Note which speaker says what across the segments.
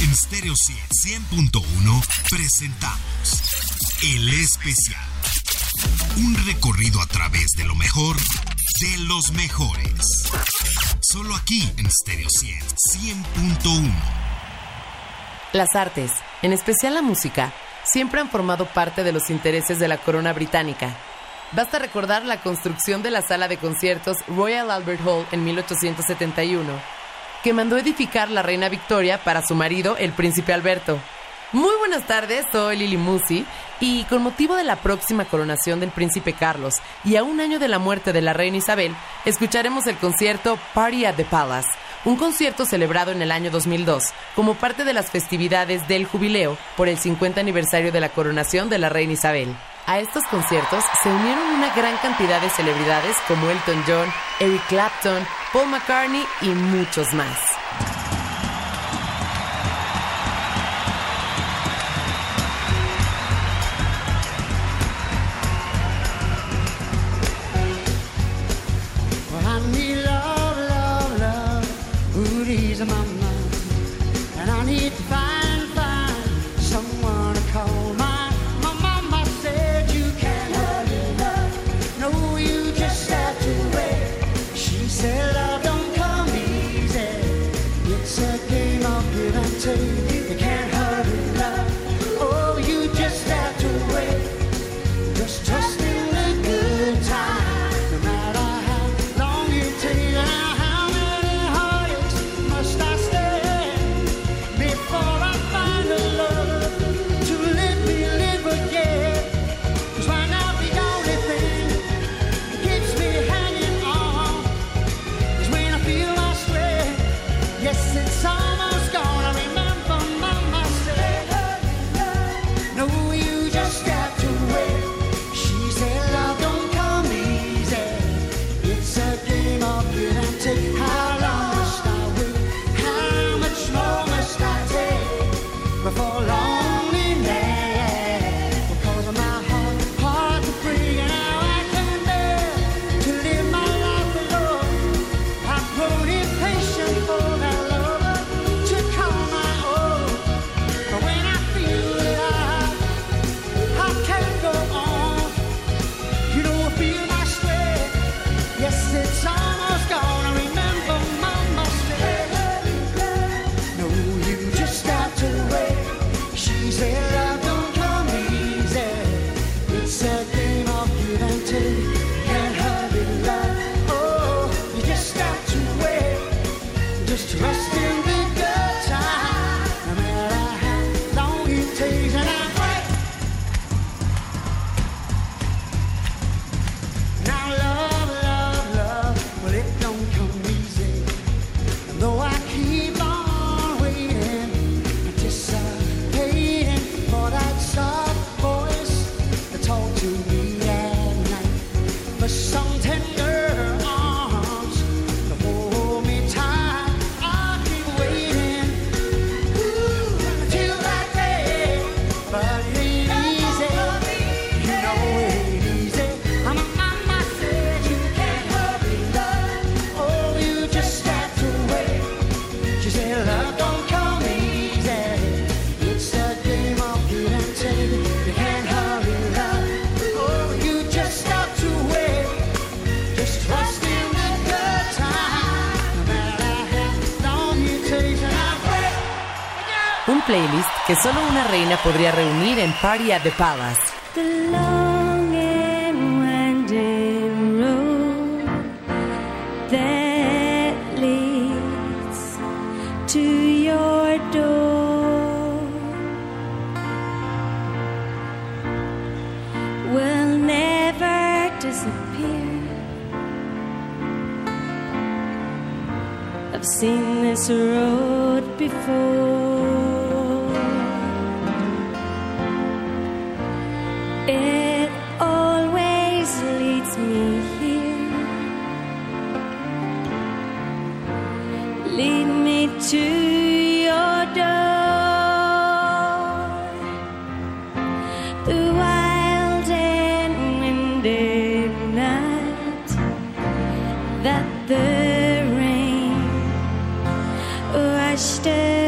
Speaker 1: En Stereo 100.1 presentamos El Especial. Un recorrido a través de lo mejor de los mejores. Solo aquí en Stereo 100.1.
Speaker 2: Las artes, en especial la música, siempre han formado parte de los intereses de la corona británica. Basta recordar la construcción de la sala de conciertos Royal Albert Hall en 1871 que mandó edificar la reina Victoria para su marido, el príncipe Alberto. Muy buenas tardes, soy Lili Musi y con motivo de la próxima coronación del príncipe Carlos y a un año de la muerte de la reina Isabel, escucharemos el concierto Party at the Palace, un concierto celebrado en el año 2002 como parte de las festividades del jubileo por el 50 aniversario de la coronación de la reina Isabel. A estos conciertos se unieron una gran cantidad de celebridades como Elton John, Eric Clapton, Paul McCartney y muchos más. solo una reina podría reunir en Party at the Palace.
Speaker 3: that the rain washed away.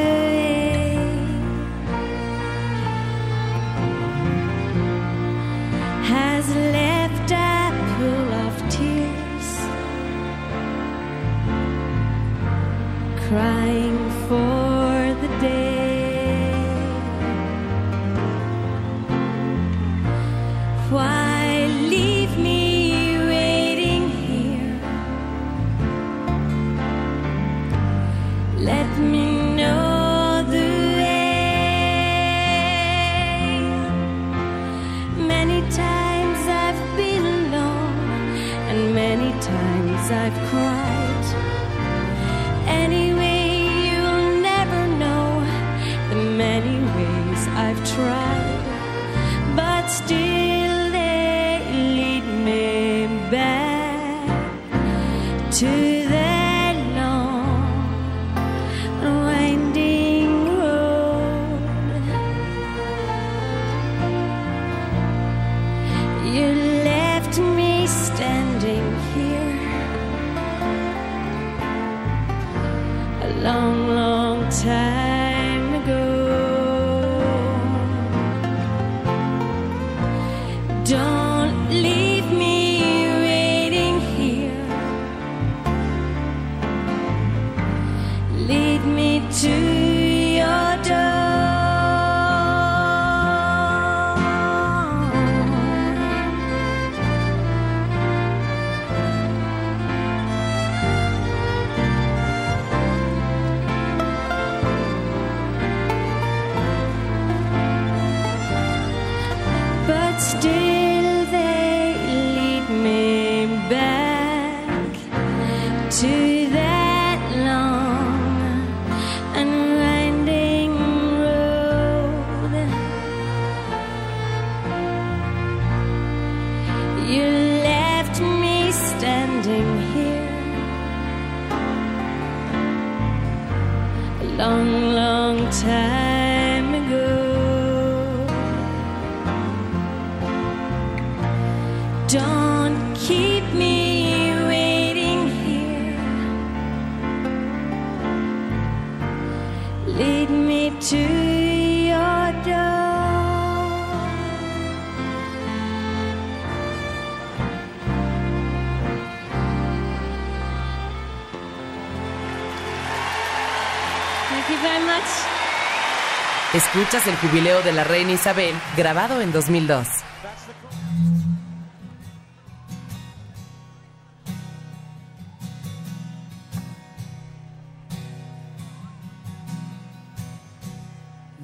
Speaker 4: Escuchas el jubileo de la reina Isabel, grabado en 2002.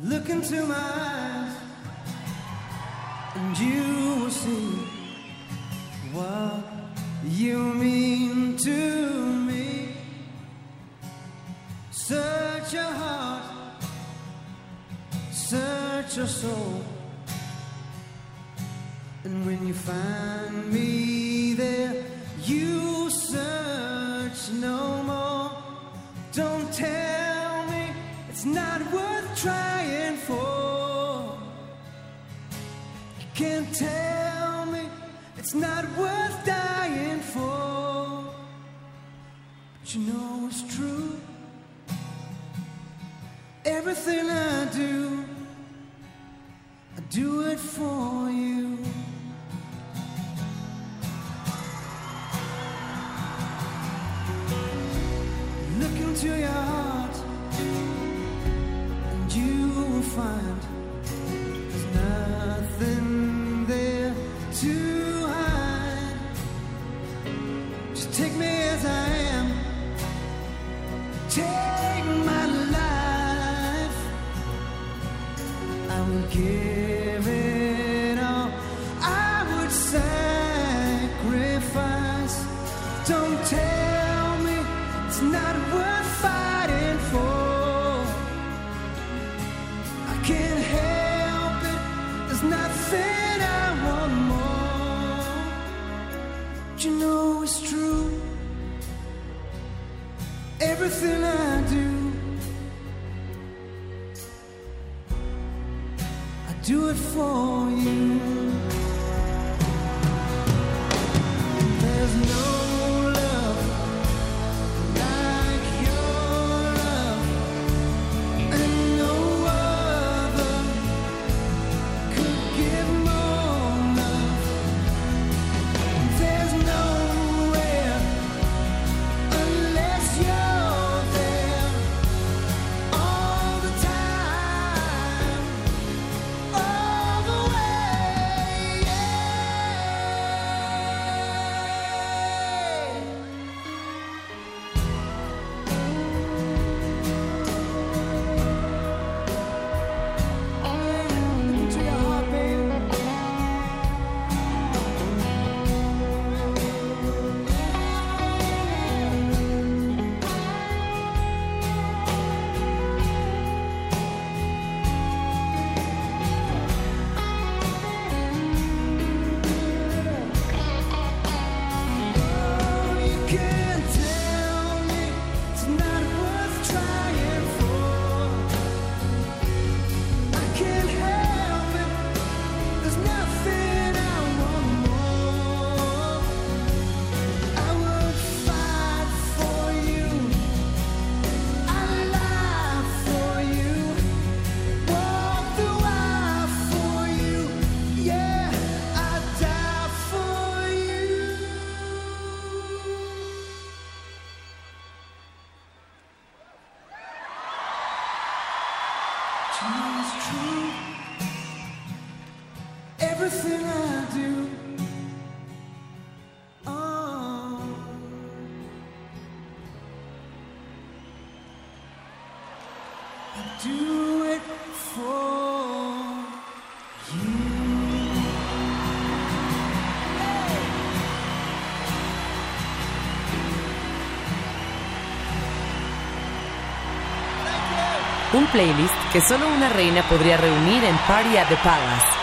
Speaker 5: Look into my eyes and you will see what you mean to me. Search your heart. your soul. And when you find me there, you search no more. Don't tell me it's not worth trying for. You can't tell me it's not worth dying for. But you know it's true. Everything I do do it for you. Look into your heart, and you will find. Everything I
Speaker 6: playlist que solo una reina podría reunir en Party at the Palace.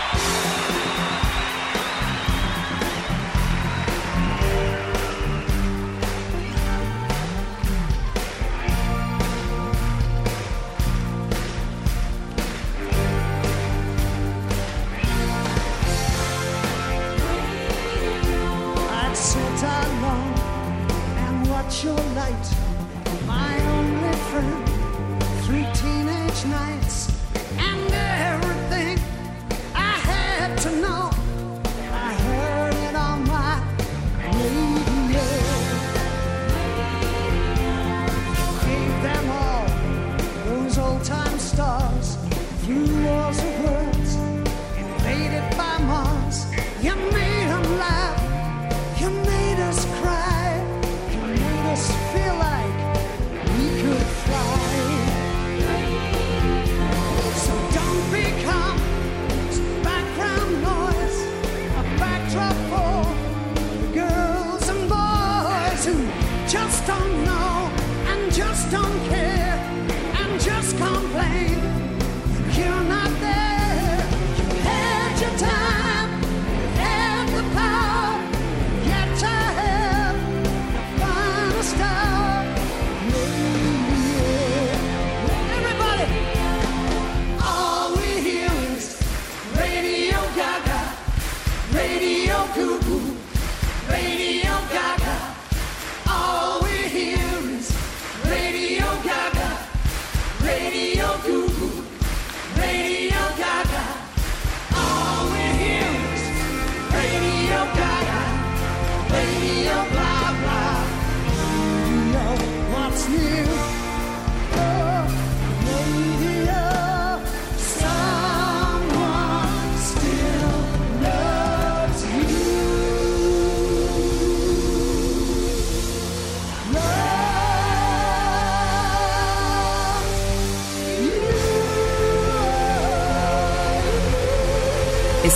Speaker 2: don't care.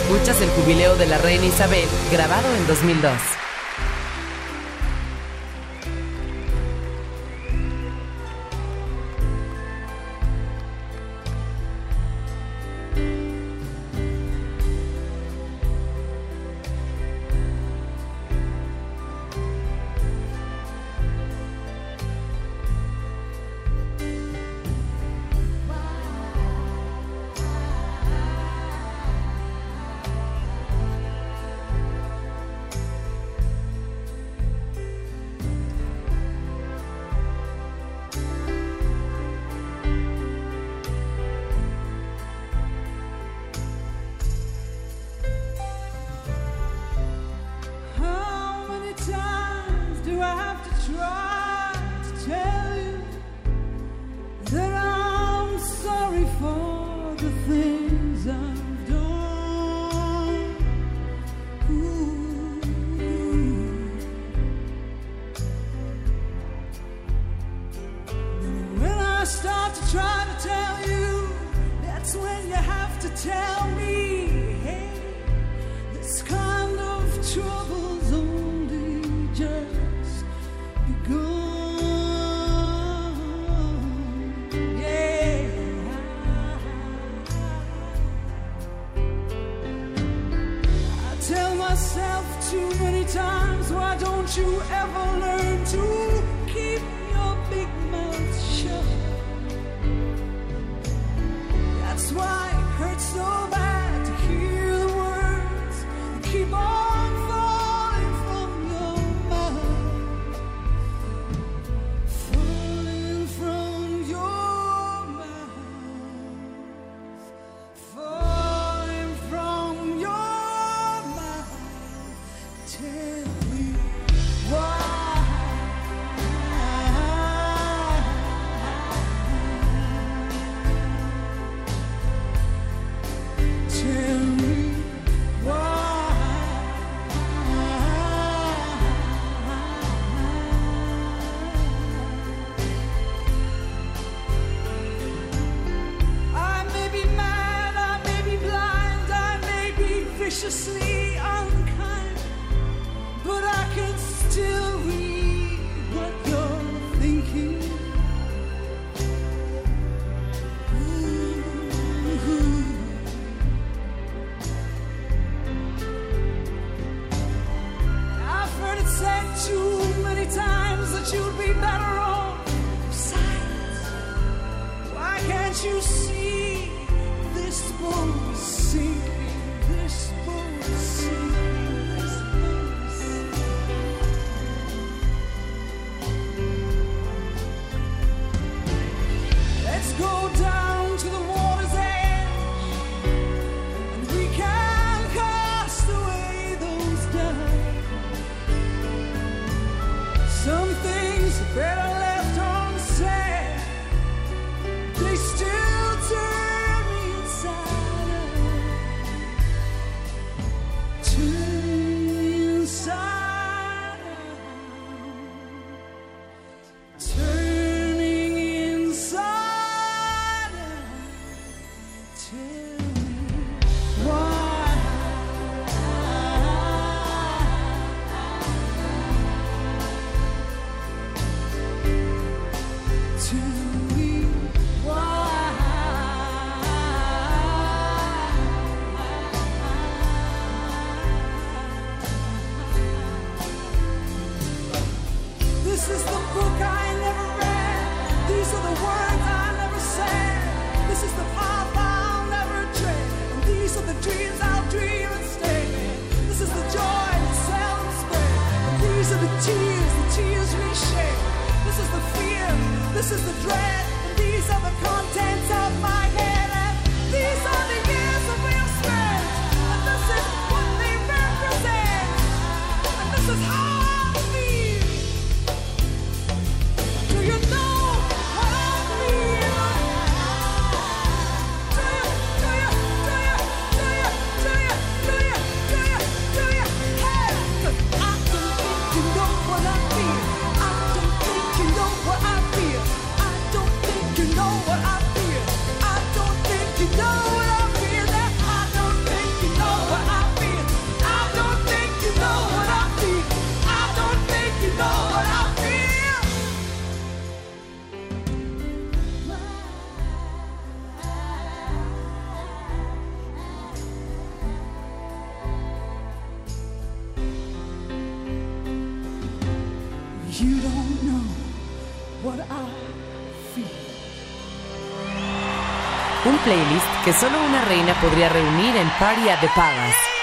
Speaker 6: Escuchas el jubileo de la reina Isabel, grabado en 2002. un playlist que solo una reina podría reunir en Party at the Palace.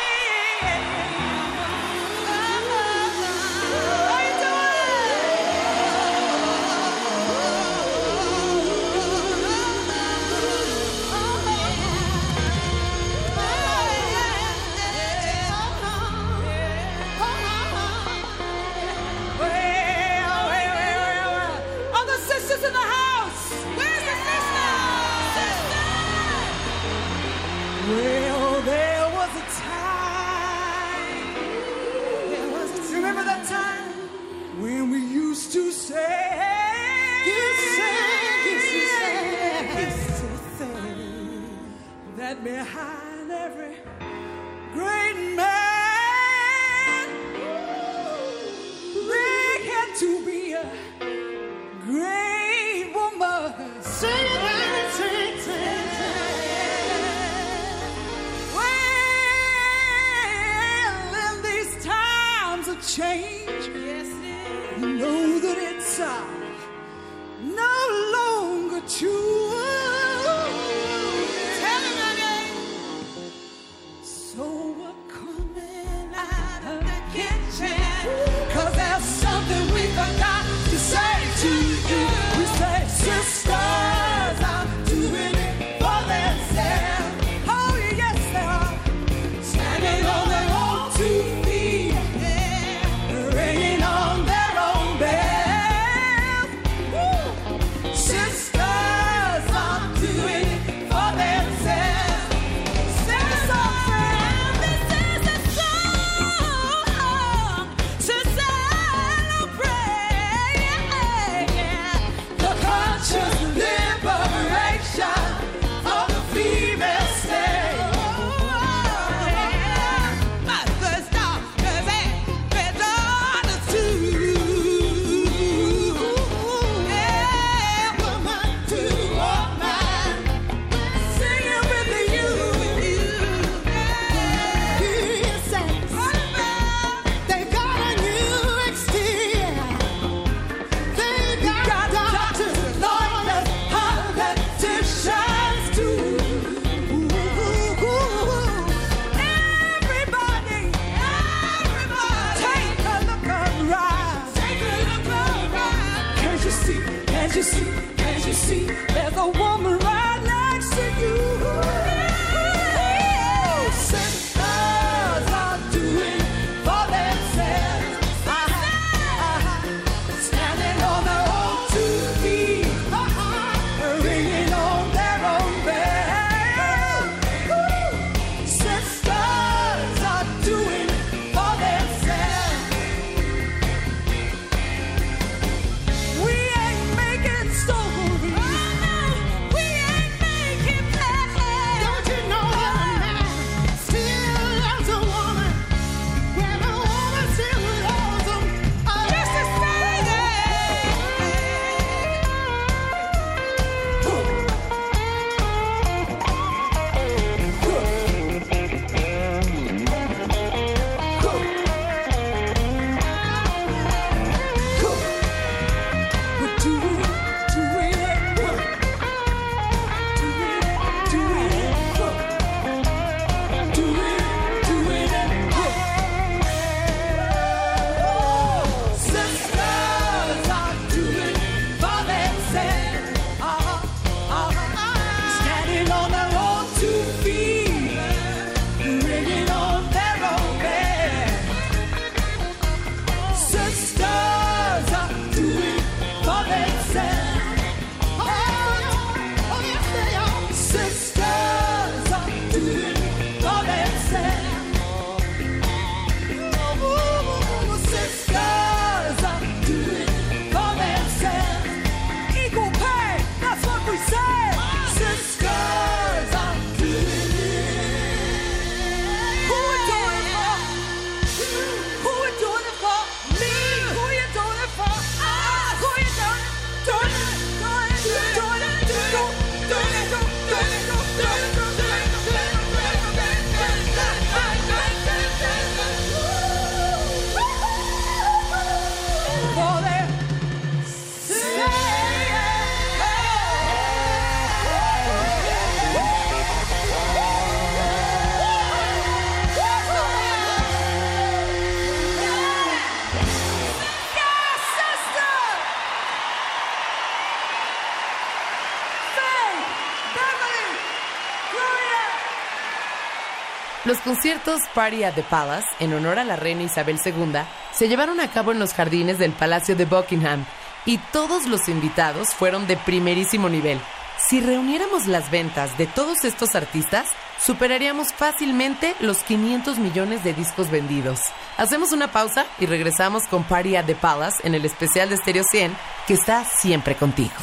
Speaker 4: Conciertos Party at the Palace, en honor a la reina Isabel II, se llevaron a cabo en los jardines del Palacio de Buckingham y todos los invitados fueron de primerísimo nivel. Si reuniéramos las ventas de todos estos artistas, superaríamos fácilmente los 500 millones de discos vendidos. Hacemos una pausa y regresamos con Party at the Palace en el especial de Stereo 100 que está siempre contigo.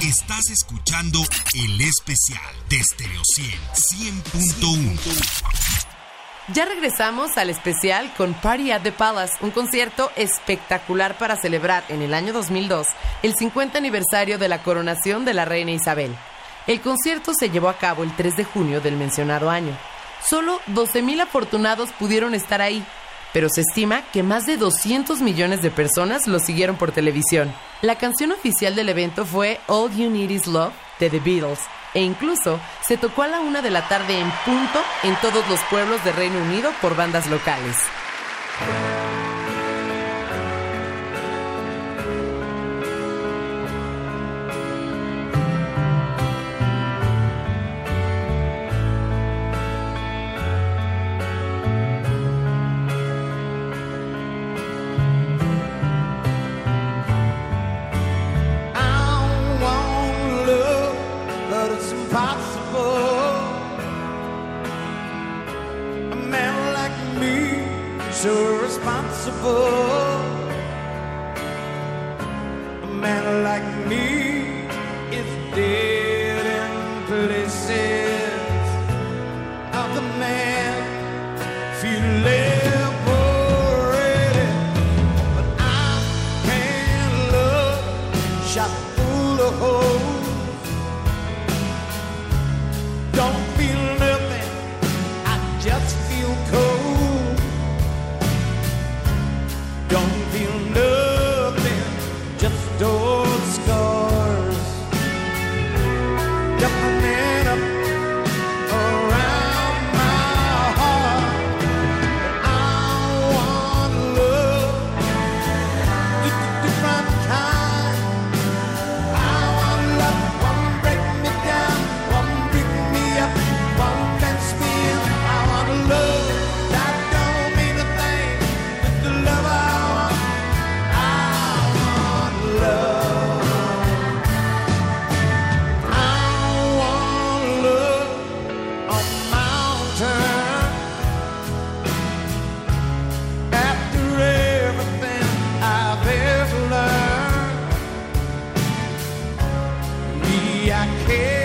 Speaker 1: Estás escuchando el especial de Stereo 100 100.1.
Speaker 4: Ya regresamos al especial con Party at the Palace, un concierto espectacular para celebrar en el año 2002 el 50 aniversario de la coronación de la reina Isabel. El concierto se llevó a cabo el 3 de junio del mencionado año. Solo 12.000 afortunados pudieron estar ahí, pero se estima que más de 200 millones de personas lo siguieron por televisión. La canción oficial del evento fue All You Need Is Love de The Beatles, e incluso se tocó a la una de la tarde en punto en todos los pueblos de Reino Unido por bandas locales.
Speaker 5: I care.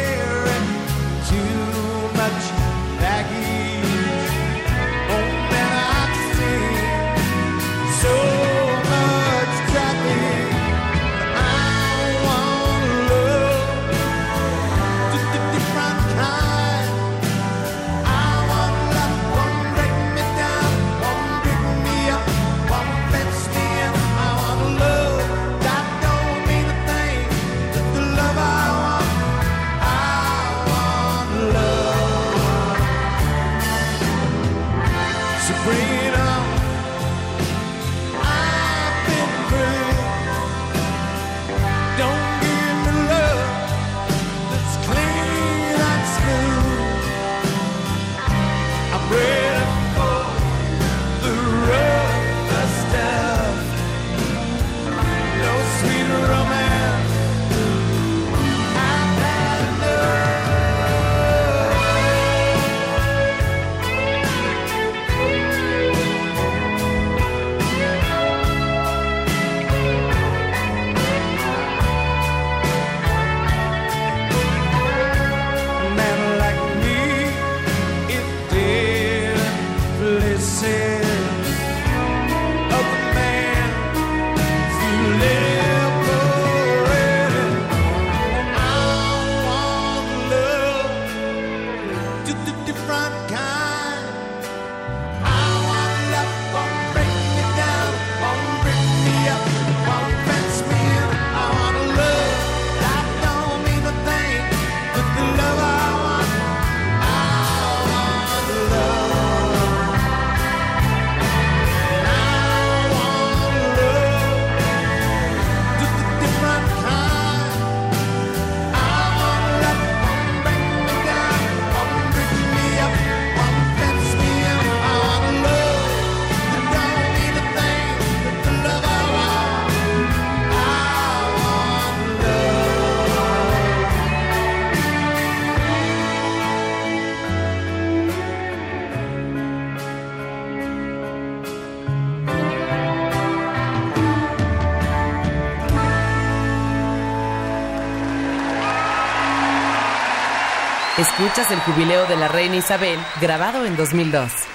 Speaker 5: del jubileo de la reina Isabel, grabado en 2002.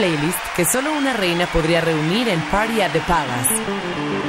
Speaker 5: playlist que solo una reina podría reunir en Party at the Palace.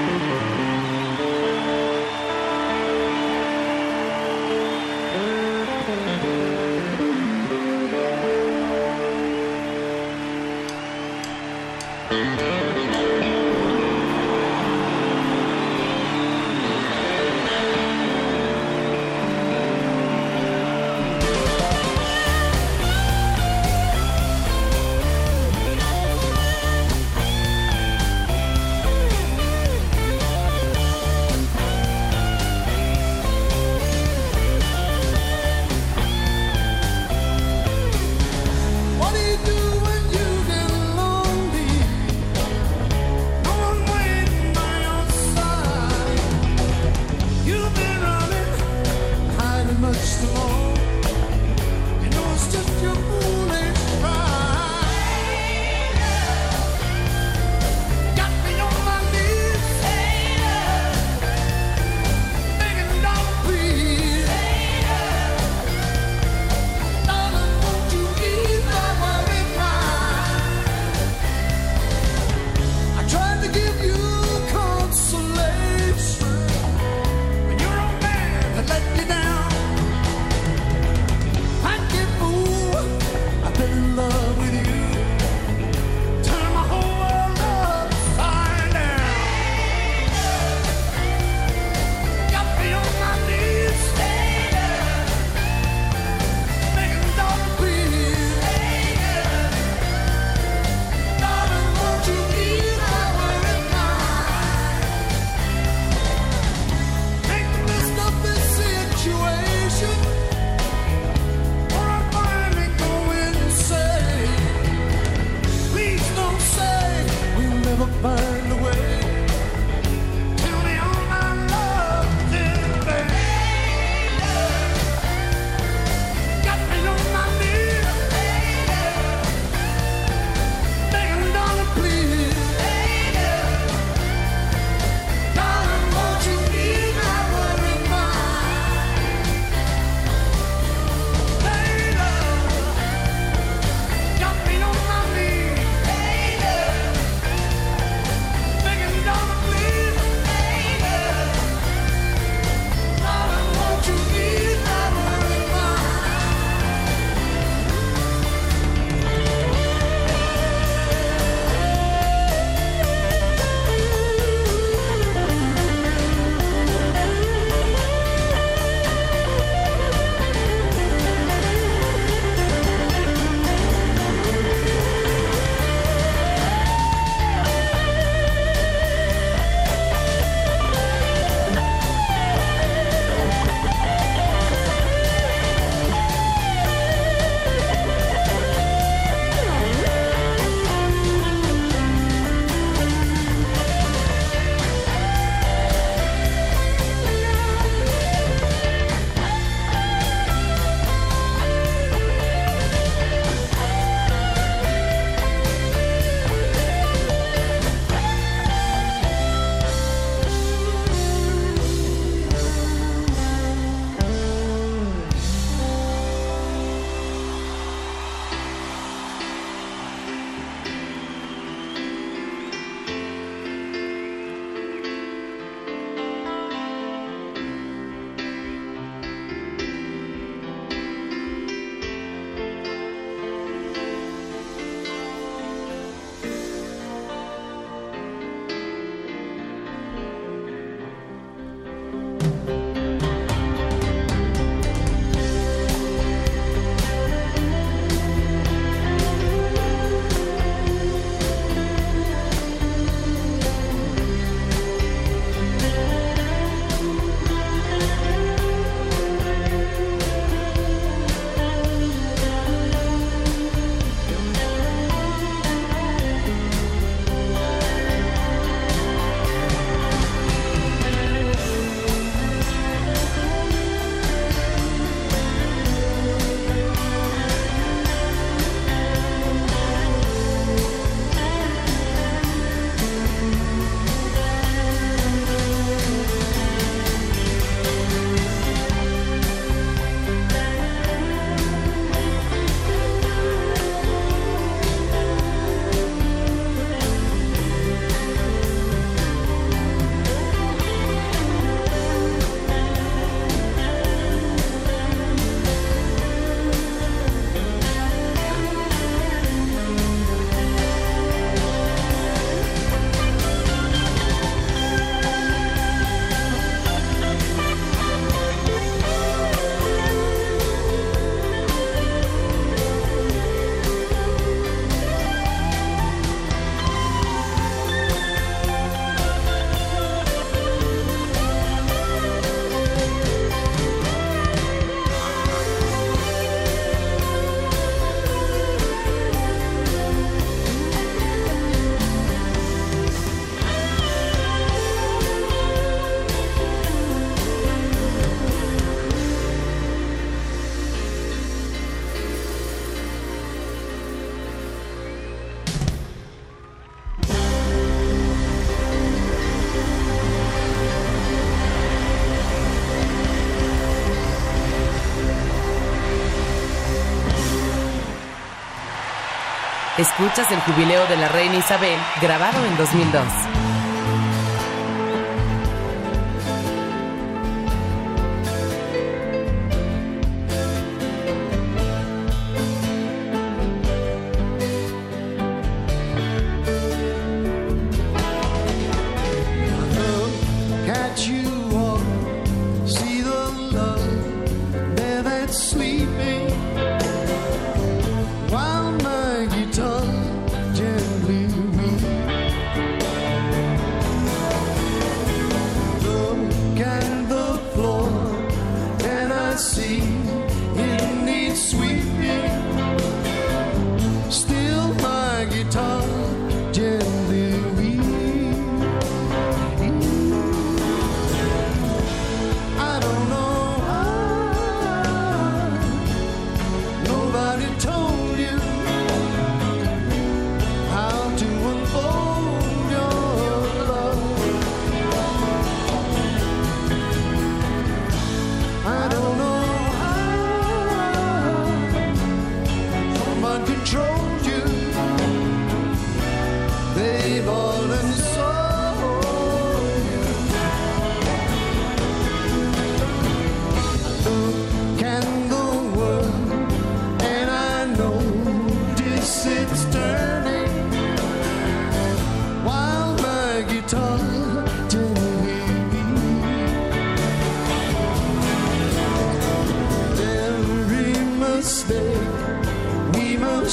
Speaker 5: Escuchas el jubileo de la reina Isabel, grabado en 2002.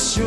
Speaker 5: 修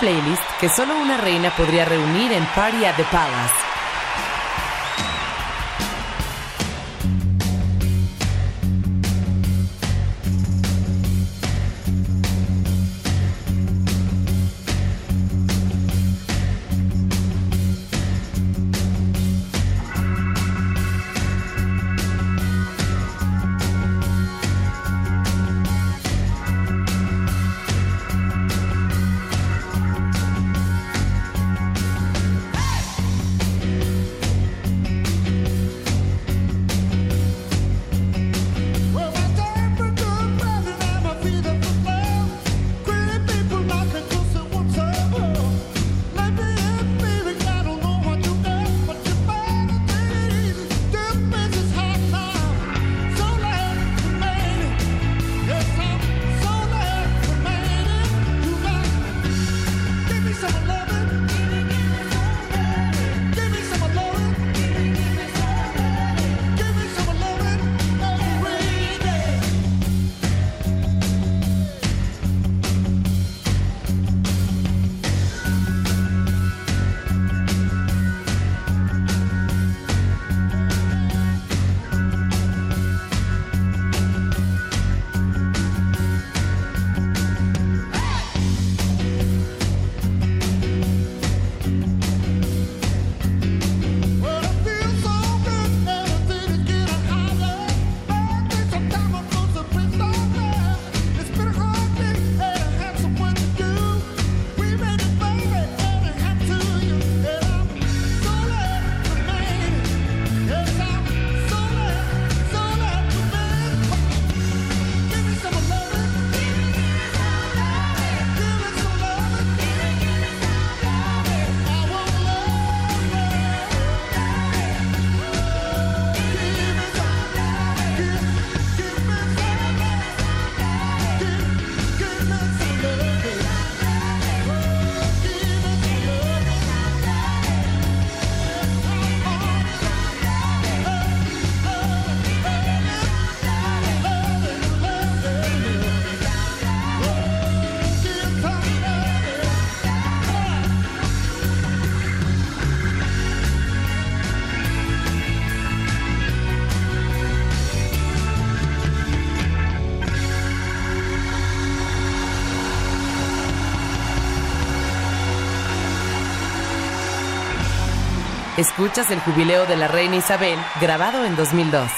Speaker 5: playlist que solo una reina podría reunir en Party at the Palace. Escuchas el jubileo de la reina Isabel, grabado en 2002.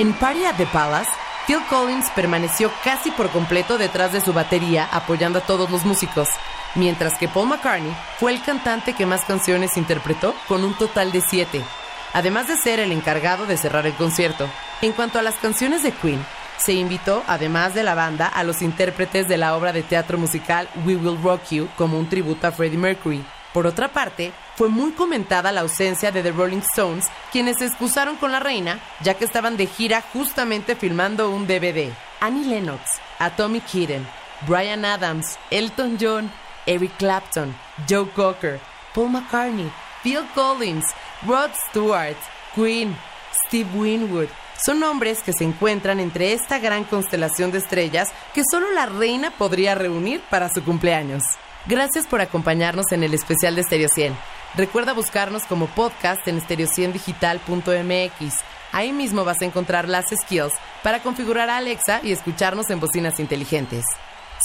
Speaker 4: En Party at the Palace, Phil Collins permaneció casi por completo detrás de su batería apoyando a todos los músicos, mientras que Paul McCartney fue el cantante que más canciones interpretó con un total de siete, además de ser el encargado de cerrar el concierto. En cuanto a las canciones de Queen, se invitó, además de la banda, a los intérpretes de la obra de teatro musical We Will Rock You como un tributo a Freddie Mercury. Por otra parte, fue muy comentada la ausencia de The Rolling Stones, quienes se excusaron con la reina, ya que estaban de gira justamente filmando un DVD. Annie Lennox, a Tommy Kitten, Brian Adams, Elton John, Eric Clapton, Joe Cocker, Paul McCartney, Phil Collins, Rod Stewart, Queen, Steve Winwood. Son nombres que se encuentran entre esta gran constelación de estrellas que solo la reina podría reunir para su cumpleaños. Gracias por acompañarnos en el especial de Stereo 100. Recuerda buscarnos como podcast en stereo100digital.mx. Ahí mismo vas a encontrar las skills para configurar a Alexa y escucharnos en bocinas inteligentes.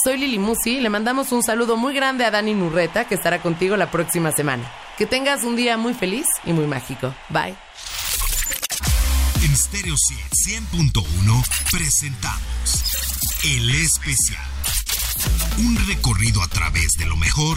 Speaker 4: Soy Lili Musi y le mandamos un saludo muy grande a Dani Nurreta que estará contigo la próxima semana. Que tengas un día muy feliz y muy mágico. Bye.
Speaker 1: En Stereo 100.1 presentamos El Especial. Un recorrido a través de lo mejor